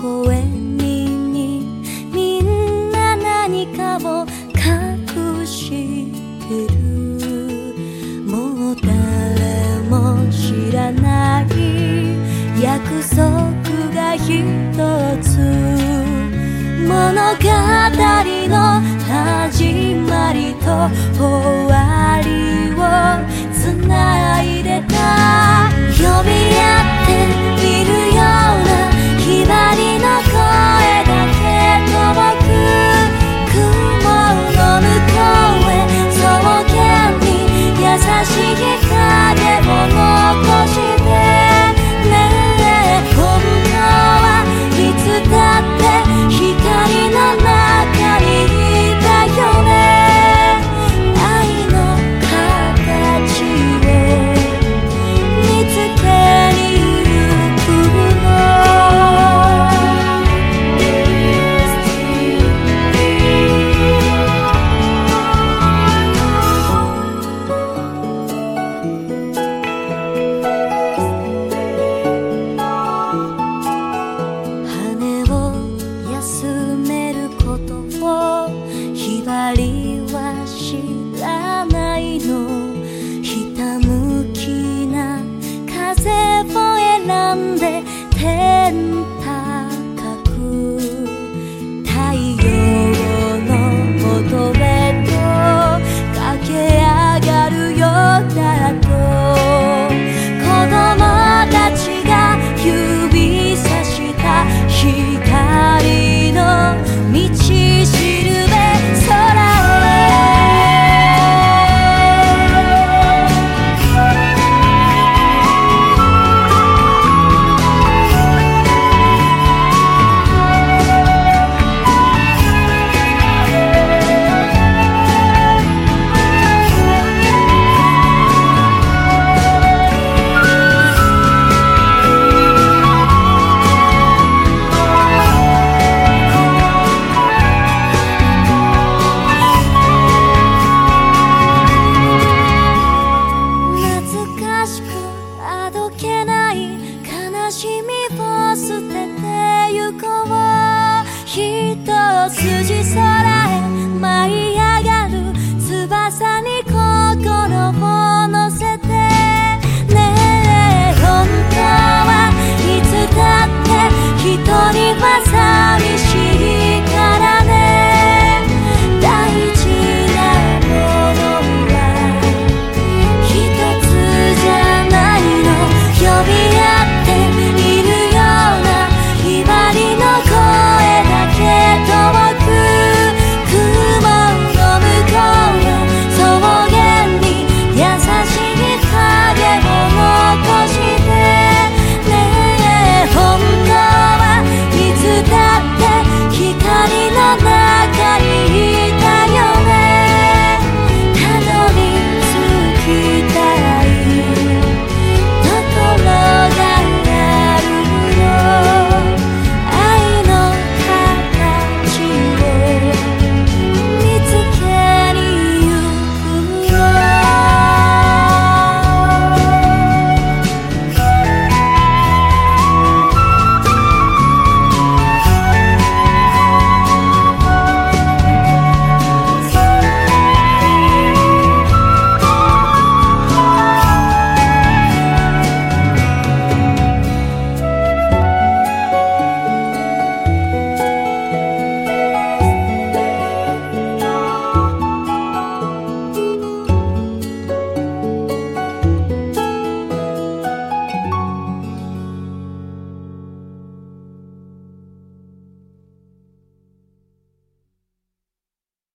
微笑みにみんな何かを隠してる。もう誰も知らない約束が一つ物語の始まりと終わりをつないでたりは知らないの。ひたむきな風を選んで天捨ててゆこう一筋空へ